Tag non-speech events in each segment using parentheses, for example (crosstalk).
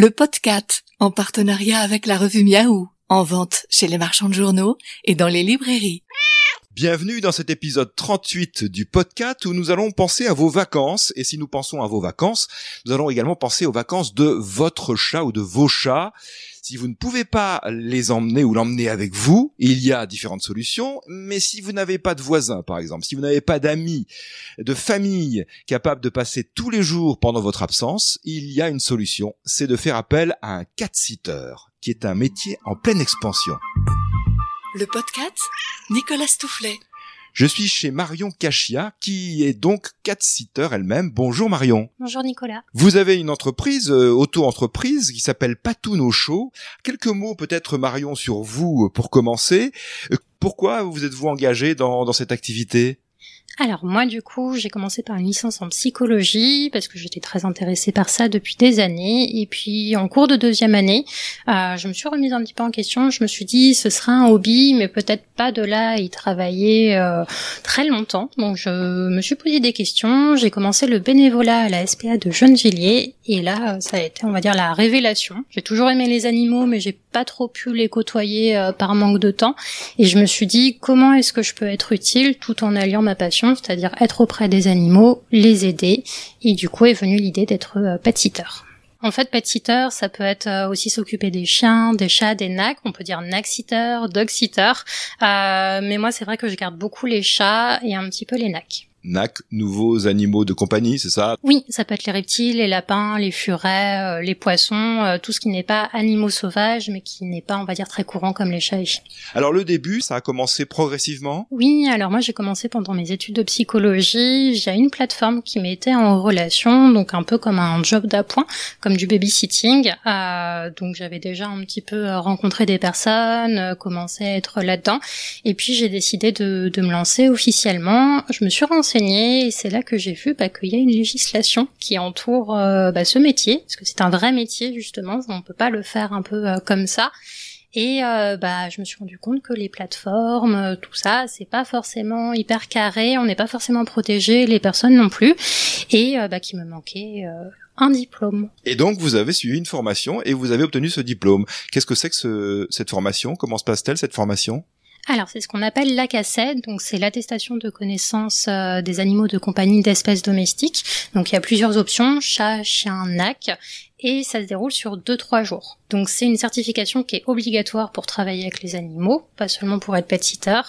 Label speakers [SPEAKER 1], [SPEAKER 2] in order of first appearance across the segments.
[SPEAKER 1] Le podcast, en partenariat avec la revue Miaou, en vente chez les marchands de journaux et dans les librairies.
[SPEAKER 2] Bienvenue dans cet épisode 38 du podcast où nous allons penser à vos vacances. Et si nous pensons à vos vacances, nous allons également penser aux vacances de votre chat ou de vos chats. Si vous ne pouvez pas les emmener ou l'emmener avec vous, il y a différentes solutions. Mais si vous n'avez pas de voisins, par exemple, si vous n'avez pas d'amis, de famille capables de passer tous les jours pendant votre absence, il y a une solution. C'est de faire appel à un cat-sitter, qui est un métier en pleine expansion.
[SPEAKER 1] Le podcast, Nicolas Stoufflet.
[SPEAKER 2] Je suis chez Marion Cachia, qui est donc cat-sitter elle-même. Bonjour Marion.
[SPEAKER 3] Bonjour Nicolas.
[SPEAKER 2] Vous avez une entreprise, euh, auto-entreprise, qui s'appelle Patoun au Show. Quelques mots peut-être Marion sur vous euh, pour commencer. Euh, pourquoi vous êtes-vous engagé dans, dans cette activité?
[SPEAKER 3] Alors moi du coup j'ai commencé par une licence en psychologie parce que j'étais très intéressée par ça depuis des années. Et puis en cours de deuxième année euh, je me suis remise un petit peu en question, je me suis dit ce sera un hobby mais peut-être pas de là à y travailler euh, très longtemps. Donc je me suis posé des questions, j'ai commencé le bénévolat à la SPA de Gennevilliers. Et là ça a été on va dire la révélation. J'ai toujours aimé les animaux mais j'ai pas trop pu les côtoyer euh, par manque de temps. Et je me suis dit comment est-ce que je peux être utile tout en alliant ma passion c'est-à-dire être auprès des animaux, les aider, et du coup est venue l'idée d'être euh, pet-sitter. En fait, pet-sitter, ça peut être euh, aussi s'occuper des chiens, des chats, des nacs. On peut dire nac-sitter, dog-sitter. Euh, mais moi, c'est vrai que je garde beaucoup les chats et un petit peu les nacs.
[SPEAKER 2] NAC, nouveaux animaux de compagnie, c'est ça?
[SPEAKER 3] Oui, ça peut être les reptiles, les lapins, les furets, euh, les poissons, euh, tout ce qui n'est pas animaux sauvages, mais qui n'est pas, on va dire, très courant comme les chats et chiens.
[SPEAKER 2] Alors le début, ça a commencé progressivement?
[SPEAKER 3] Oui, alors moi j'ai commencé pendant mes études de psychologie, j'ai une plateforme qui m'était en relation, donc un peu comme un job d'appoint, comme du babysitting. Euh, donc j'avais déjà un petit peu rencontré des personnes, commencé à être là-dedans, et puis j'ai décidé de, de me lancer officiellement. Je me suis renseignée et c'est là que j'ai vu bah, qu'il y a une législation qui entoure euh, bah, ce métier, parce que c'est un vrai métier justement, on peut pas le faire un peu euh, comme ça. Et euh, bah, je me suis rendu compte que les plateformes, tout ça, c'est pas forcément hyper carré, on n'est pas forcément protégé, les personnes non plus, et bah, qu'il me manquait un diplôme.
[SPEAKER 2] Et donc vous avez suivi une formation et vous avez obtenu ce diplôme. Qu'est-ce que c'est que ce, cette formation? Comment se passe-t-elle cette formation?
[SPEAKER 3] Alors, c'est ce qu'on appelle l'ACACED, donc c'est l'attestation de connaissance euh, des animaux de compagnie d'espèces domestiques. Donc il y a plusieurs options, chat, chien, nac, et ça se déroule sur 2-3 jours. Donc c'est une certification qui est obligatoire pour travailler avec les animaux, pas seulement pour être pet-sitter,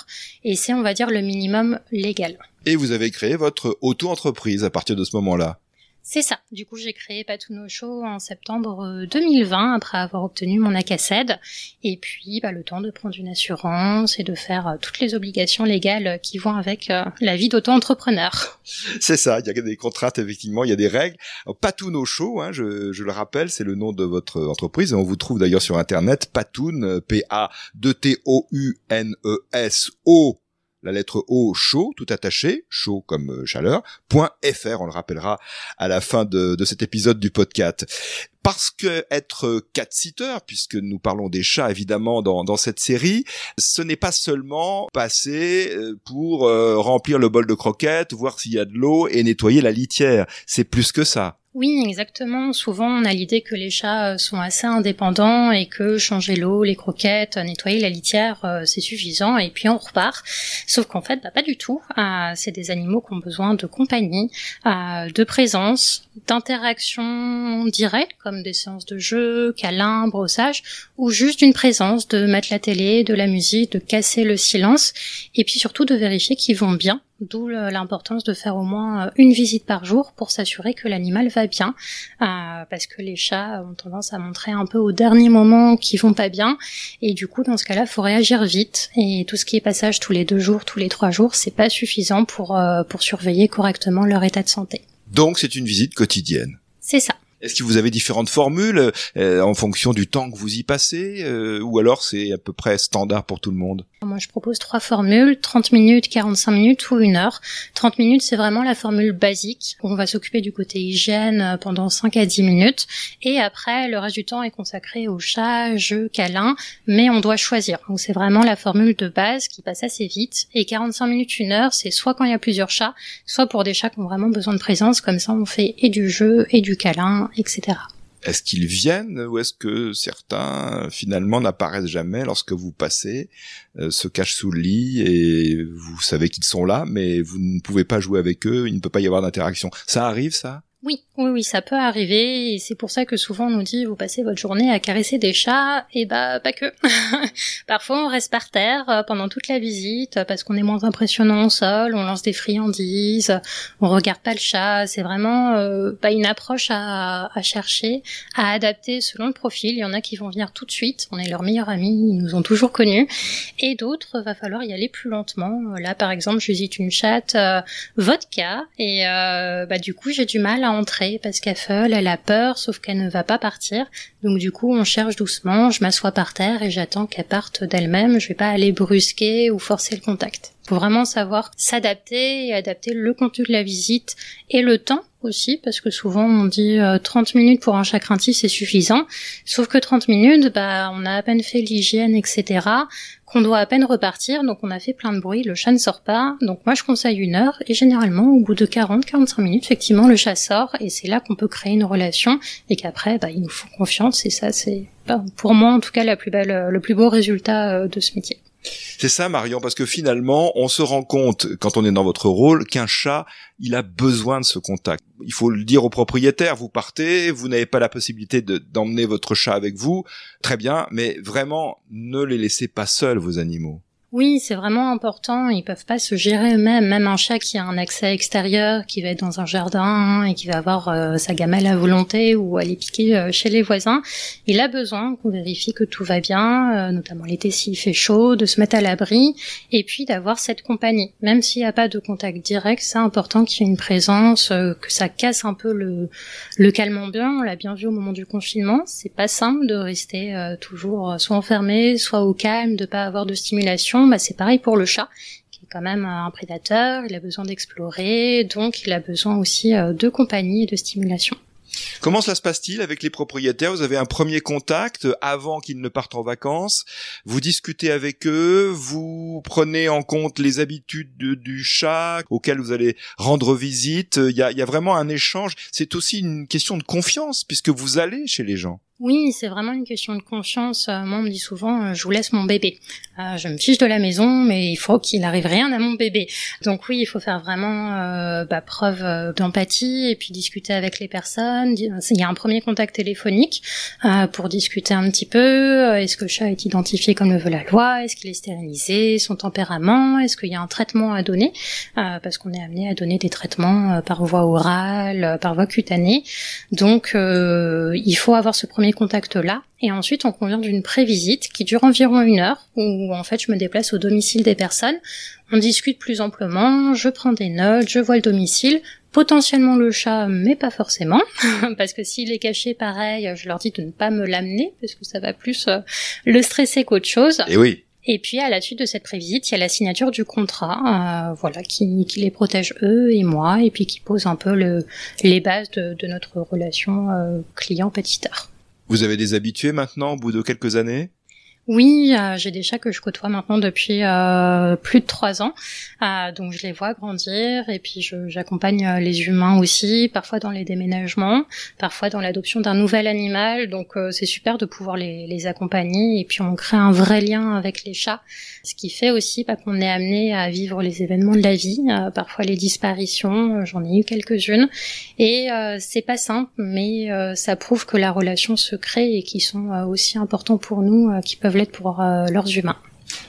[SPEAKER 3] et c'est on va dire le minimum légal.
[SPEAKER 2] Et vous avez créé votre auto-entreprise à partir de ce moment-là
[SPEAKER 3] c'est ça. Du coup, j'ai créé Patuno Show en septembre 2020 euh, après avoir obtenu mon ACACED. Et puis, bah, le temps de prendre une assurance et de faire euh, toutes les obligations légales qui vont avec euh, la vie d'auto-entrepreneur. (laughs)
[SPEAKER 2] C'est ça. Il y a des contraintes, effectivement. Il y a des règles. Patuno Show, hein, je, je, le rappelle, c'est le nom de votre entreprise. Et on vous trouve d'ailleurs sur Internet. Patoun, P-A-2-T-O-U-N-E-S-O la lettre O, chaud, tout attaché, chaud comme euh, chaleur, point .fr, on le rappellera à la fin de, cet épisode du podcast. Parce que être cat-sitter, puisque nous parlons des chats évidemment dans, dans cette série, ce n'est pas seulement passer euh, pour euh, remplir le bol de croquettes, voir s'il y a de l'eau et nettoyer la litière. C'est plus que ça.
[SPEAKER 3] Oui, exactement. Souvent, on a l'idée que les chats euh, sont assez indépendants et que changer l'eau, les croquettes, nettoyer la litière, euh, c'est suffisant et puis on repart. Sauf qu'en fait, bah, pas du tout. Euh, c'est des animaux qui ont besoin de compagnie, de présence, d'interaction directe, comme des séances de jeu, câlins, brossage, ou juste d'une présence, de mettre la télé, de la musique, de casser le silence, et puis surtout de vérifier qu'ils vont bien D'où l'importance de faire au moins euh, une visite par jour pour s'assurer que l'animal va bien, euh, parce que les chats ont tendance à montrer un peu au dernier moment qu'ils vont pas bien, et du coup dans ce cas-là, faut réagir vite. Et tout ce qui est passage tous les deux jours, tous les trois jours, c'est pas suffisant pour euh, pour surveiller correctement leur état de santé.
[SPEAKER 2] Donc c'est une visite quotidienne.
[SPEAKER 3] C'est ça.
[SPEAKER 2] Est-ce que vous avez différentes formules euh, en fonction du temps que vous y passez euh, ou alors c'est à peu près standard pour tout le monde?
[SPEAKER 3] Moi je propose trois formules, 30 minutes, 45 minutes ou une heure. 30 minutes c'est vraiment la formule basique. On va s'occuper du côté hygiène euh, pendant 5 à 10 minutes et après le reste du temps est consacré au chat, jeu, câlin, mais on doit choisir. Donc c'est vraiment la formule de base qui passe assez vite et 45 minutes, une heure c'est soit quand il y a plusieurs chats, soit pour des chats qui ont vraiment besoin de présence, comme ça on fait et du jeu et du câlin
[SPEAKER 2] est-ce qu'ils viennent ou est-ce que certains finalement n'apparaissent jamais lorsque vous passez, euh, se cachent sous le lit et vous savez qu'ils sont là, mais vous ne pouvez pas jouer avec eux, il ne peut pas y avoir d'interaction. Ça arrive ça?
[SPEAKER 3] Oui, oui, oui, ça peut arriver, et c'est pour ça que souvent on nous dit vous passez votre journée à caresser des chats, et bah pas que. (laughs) Parfois on reste par terre euh, pendant toute la visite parce qu'on est moins impressionnant au sol, on lance des friandises, on regarde pas le chat. C'est vraiment euh, pas une approche à, à, chercher, à adapter selon le profil. Il y en a qui vont venir tout de suite, on est leurs meilleurs amis, ils nous ont toujours connus, et d'autres va falloir y aller plus lentement. Là par exemple, je visite une chatte euh, vodka, et euh, bah du coup j'ai du mal à entrer parce qu'elle feule, elle a peur, sauf qu'elle ne va pas partir. Donc du coup, on cherche doucement, je m'assois par terre et j'attends qu'elle parte d'elle-même. Je vais pas aller brusquer ou forcer le contact. Faut vraiment savoir s'adapter et adapter le contenu de la visite et le temps aussi, parce que souvent on dit 30 euh, minutes pour un chat craintif c'est suffisant, sauf que 30 minutes, bah on a à peine fait l'hygiène, etc qu'on doit à peine repartir, donc on a fait plein de bruit, le chat ne sort pas, donc moi je conseille une heure, et généralement au bout de 40-45 minutes, effectivement, le chat sort, et c'est là qu'on peut créer une relation, et qu'après, bah, il nous faut confiance, et ça c'est, bah, pour moi en tout cas, la plus belle, le plus beau résultat euh, de ce métier.
[SPEAKER 2] C'est ça, Marion, parce que finalement, on se rend compte, quand on est dans votre rôle, qu'un chat, il a besoin de ce contact. Il faut le dire au propriétaire, vous partez, vous n'avez pas la possibilité d'emmener votre chat avec vous, très bien, mais vraiment, ne les laissez pas seuls, vos animaux.
[SPEAKER 3] Oui, c'est vraiment important. Ils peuvent pas se gérer eux-mêmes. Même un chat qui a un accès extérieur, qui va être dans un jardin et qui va avoir euh, sa gamelle à volonté ou aller piquer euh, chez les voisins, il a besoin qu'on vérifie que tout va bien, euh, notamment l'été s'il fait chaud, de se mettre à l'abri et puis d'avoir cette compagnie. Même s'il n'y a pas de contact direct, c'est important qu'il y ait une présence, que ça casse un peu le, le calme ambiant. On l'a bien vu au moment du confinement. C'est pas simple de rester toujours soit enfermé, soit au calme, de pas avoir de stimulation bah, c'est pareil pour le chat, qui est quand même un prédateur, il a besoin d'explorer, donc il a besoin aussi euh, de compagnie et de stimulation.
[SPEAKER 2] Comment cela se passe-t-il avec les propriétaires? Vous avez un premier contact avant qu'ils ne partent en vacances. Vous discutez avec eux. Vous prenez en compte les habitudes du chat auquel vous allez rendre visite. Il y a vraiment un échange. C'est aussi une question de confiance puisque vous allez chez les gens.
[SPEAKER 3] Oui, c'est vraiment une question de confiance. Euh, moi, on me dit souvent, euh, je vous laisse mon bébé. Euh, je me fiche de la maison, mais il faut qu'il n'arrive rien à mon bébé. Donc oui, il faut faire vraiment bah, preuve d'empathie et puis discuter avec les personnes. Il y a un premier contact téléphonique pour discuter un petit peu. Est-ce que le chat est identifié comme le veut la loi? Est-ce qu'il est stérilisé? Son tempérament? Est-ce qu'il y a un traitement à donner? Parce qu'on est amené à donner des traitements par voie orale, par voie cutanée. Donc il faut avoir ce premier contact-là. Et ensuite, on convient d'une prévisite qui dure environ une heure, où en fait je me déplace au domicile des personnes. On discute plus amplement, je prends des notes, je vois le domicile, potentiellement le chat, mais pas forcément, (laughs) parce que s'il est caché, pareil, je leur dis de ne pas me l'amener, parce que ça va plus euh, le stresser qu'autre chose.
[SPEAKER 2] Et oui.
[SPEAKER 3] Et puis à la suite de cette prévisite, il y a la signature du contrat, euh, voilà, qui, qui, les protège eux et moi, et puis qui pose un peu le, les bases de, de notre relation euh, client-pétiteur.
[SPEAKER 2] Vous avez des habitués maintenant au bout de quelques années?
[SPEAKER 3] Oui, euh, j'ai des chats que je côtoie maintenant depuis euh, plus de trois ans, euh, donc je les vois grandir et puis j'accompagne euh, les humains aussi, parfois dans les déménagements, parfois dans l'adoption d'un nouvel animal. Donc euh, c'est super de pouvoir les, les, accompagner et puis on crée un vrai lien avec les chats, ce qui fait aussi bah, qu'on est amené à vivre les événements de la vie, parfois les disparitions, j'en ai eu quelques-unes et c'est pas simple, mais ça prouve que la relation se crée et qu'ils sont aussi importants pour nous, qui peuvent pour euh, leurs humains.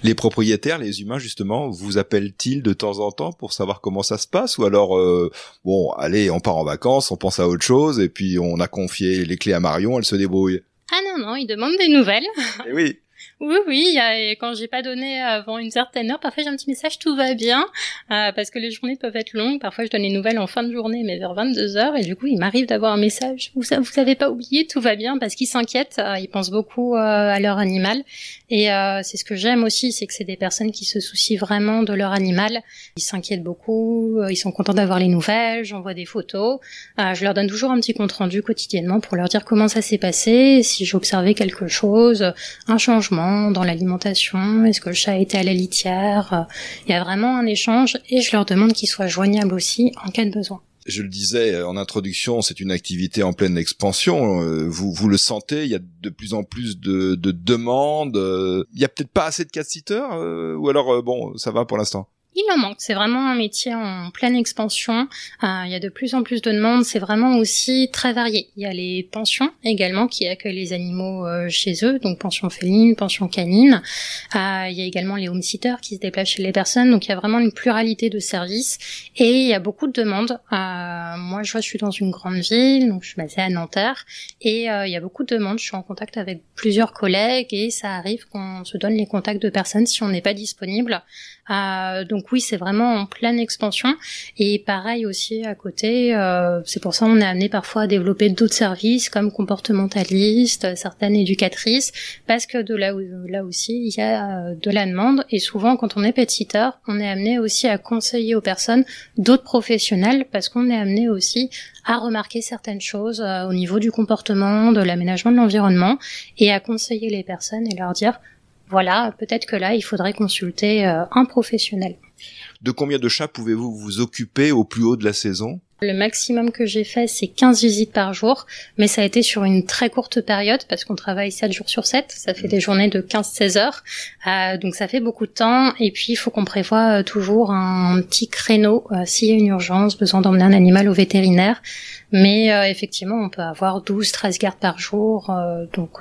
[SPEAKER 2] Les propriétaires, les humains justement, vous appellent-ils de temps en temps pour savoir comment ça se passe ou alors euh, bon, allez, on part en vacances, on pense à autre chose et puis on a confié les clés à Marion, elle se débrouille?
[SPEAKER 3] Ah non non, ils demandent des nouvelles.
[SPEAKER 2] Et eh oui.
[SPEAKER 3] Oui, oui, et quand j'ai pas donné avant une certaine heure, parfois j'ai un petit message, tout va bien, euh, parce que les journées peuvent être longues. Parfois je donne les nouvelles en fin de journée, mais vers 22 heures, et du coup il m'arrive d'avoir un message, vous, vous avez pas oublié, tout va bien, parce qu'ils s'inquiètent, euh, ils pensent beaucoup euh, à leur animal, et c'est ce que j'aime aussi, c'est que c'est des personnes qui se soucient vraiment de leur animal. Ils s'inquiètent beaucoup, ils sont contents d'avoir les nouvelles, j'envoie des photos, je leur donne toujours un petit compte rendu quotidiennement pour leur dire comment ça s'est passé, si j'ai observé quelque chose, un changement dans l'alimentation? Est-ce que le chat été à la litière? Il y a vraiment un échange et je leur demande qu'ils soient joignables aussi en cas de besoin.
[SPEAKER 2] Je le disais en introduction, c'est une activité en pleine expansion. Euh, vous, vous le sentez, il y a de plus en plus de, de demandes. Euh, il y a peut-être pas assez de cat-sitters, euh, ou alors bon, ça va pour l'instant?
[SPEAKER 3] Il en manque. C'est vraiment un métier en pleine expansion. Euh, il y a de plus en plus de demandes. C'est vraiment aussi très varié. Il y a les pensions également qui accueillent les animaux euh, chez eux, donc pension féline, pension canine. Euh, il y a également les home-sitters qui se déplacent chez les personnes. Donc il y a vraiment une pluralité de services et il y a beaucoup de demandes. moi, je vois, je suis dans une grande ville, donc je suis basée à Nanterre et il y a beaucoup de demandes. Je suis en contact avec plusieurs collègues et ça arrive qu'on se donne les contacts de personnes si on n'est pas disponible. donc oui, c'est vraiment en pleine expansion. Et pareil aussi à côté, euh, c'est pour ça qu'on est amené parfois à développer d'autres services comme comportementaliste, certaines éducatrices, parce que de là, là aussi, il y a euh, de la demande. Et souvent, quand on est pet sitter, on est amené aussi à conseiller aux personnes d'autres professionnels, parce qu'on est amené aussi à remarquer certaines choses euh, au niveau du comportement, de l'aménagement de l'environnement, et à conseiller les personnes et leur dire voilà, peut-être que là, il faudrait consulter un professionnel.
[SPEAKER 2] De combien de chats pouvez-vous vous occuper au plus haut de la saison?
[SPEAKER 3] Le maximum que j'ai fait, c'est 15 visites par jour, mais ça a été sur une très courte période parce qu'on travaille 7 jours sur 7, ça fait des journées de 15-16 heures, euh, donc ça fait beaucoup de temps, et puis il faut qu'on prévoit euh, toujours un petit créneau euh, s'il y a une urgence, besoin d'emmener un animal au vétérinaire, mais euh, effectivement on peut avoir 12-13 gardes par jour, donc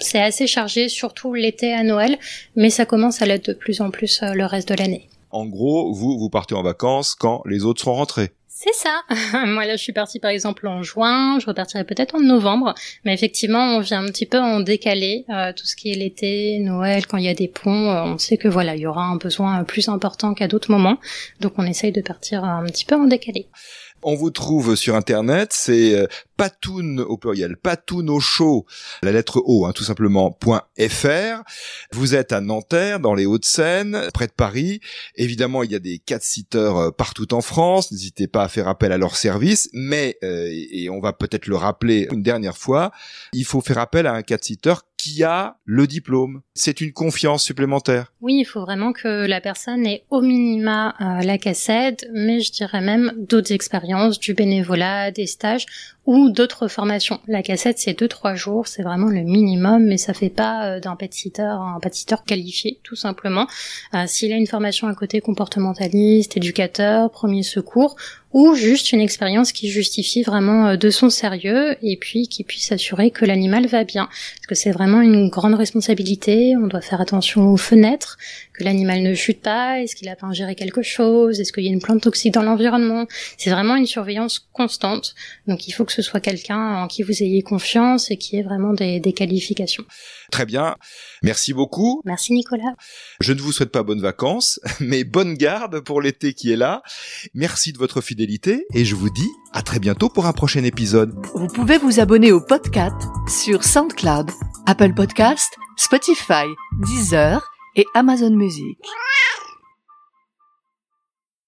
[SPEAKER 3] c'est assez chargé, surtout l'été à Noël, mais ça commence à l'être de plus en plus le reste de l'année
[SPEAKER 2] en gros, vous, vous partez en vacances quand les autres seront rentrés.
[SPEAKER 3] C'est ça. (laughs) Moi là, je suis partie par exemple en juin. Je repartirai peut-être en novembre, mais effectivement, on vient un petit peu en décalé. Euh, tout ce qui est l'été, Noël, quand il y a des ponts, euh, on sait que voilà, il y aura un besoin plus important qu'à d'autres moments. Donc, on essaye de partir un petit peu en décalé.
[SPEAKER 2] On vous trouve sur internet, c'est euh, patoun au pluriel, patoun au chaud, la lettre O, hein, tout simplement, .fr. Vous êtes à Nanterre, dans les Hauts-de-Seine, près de Paris. Évidemment, il y a des cat sitters euh, partout en France. N'hésitez pas à faire appel à leur service, mais, euh, et on va peut-être le rappeler une dernière fois, il faut faire appel à un cat sitter a le diplôme. C'est une confiance supplémentaire.
[SPEAKER 3] Oui, il faut vraiment que la personne ait au minima euh, la cassette, mais je dirais même d'autres expériences, du bénévolat, des stages ou d'autres formations. La cassette, c'est deux trois jours, c'est vraiment le minimum, mais ça fait pas euh, d'un pet sitter un qualifié, tout simplement. Euh, s'il a une formation à côté comportementaliste, éducateur, premier secours, ou juste une expérience qui justifie vraiment euh, de son sérieux et puis qui puisse assurer que l'animal va bien. Parce que c'est vraiment une grande responsabilité, on doit faire attention aux fenêtres, que l'animal ne chute pas, est-ce qu'il a pas ingéré quelque chose, est-ce qu'il y a une plante toxique dans l'environnement. C'est vraiment une surveillance constante. Donc il faut que ce soit quelqu'un en qui vous ayez confiance et qui ait vraiment des, des qualifications.
[SPEAKER 2] Très bien. Merci beaucoup.
[SPEAKER 3] Merci Nicolas.
[SPEAKER 2] Je ne vous souhaite pas bonnes vacances, (laughs) mais bonne garde pour l'été qui est là. Merci de votre fidélité et je vous dis à très bientôt pour un prochain épisode.
[SPEAKER 1] Vous pouvez vous abonner au podcast sur SoundCloud, Apple Podcast, Spotify, Deezer et Amazon Music.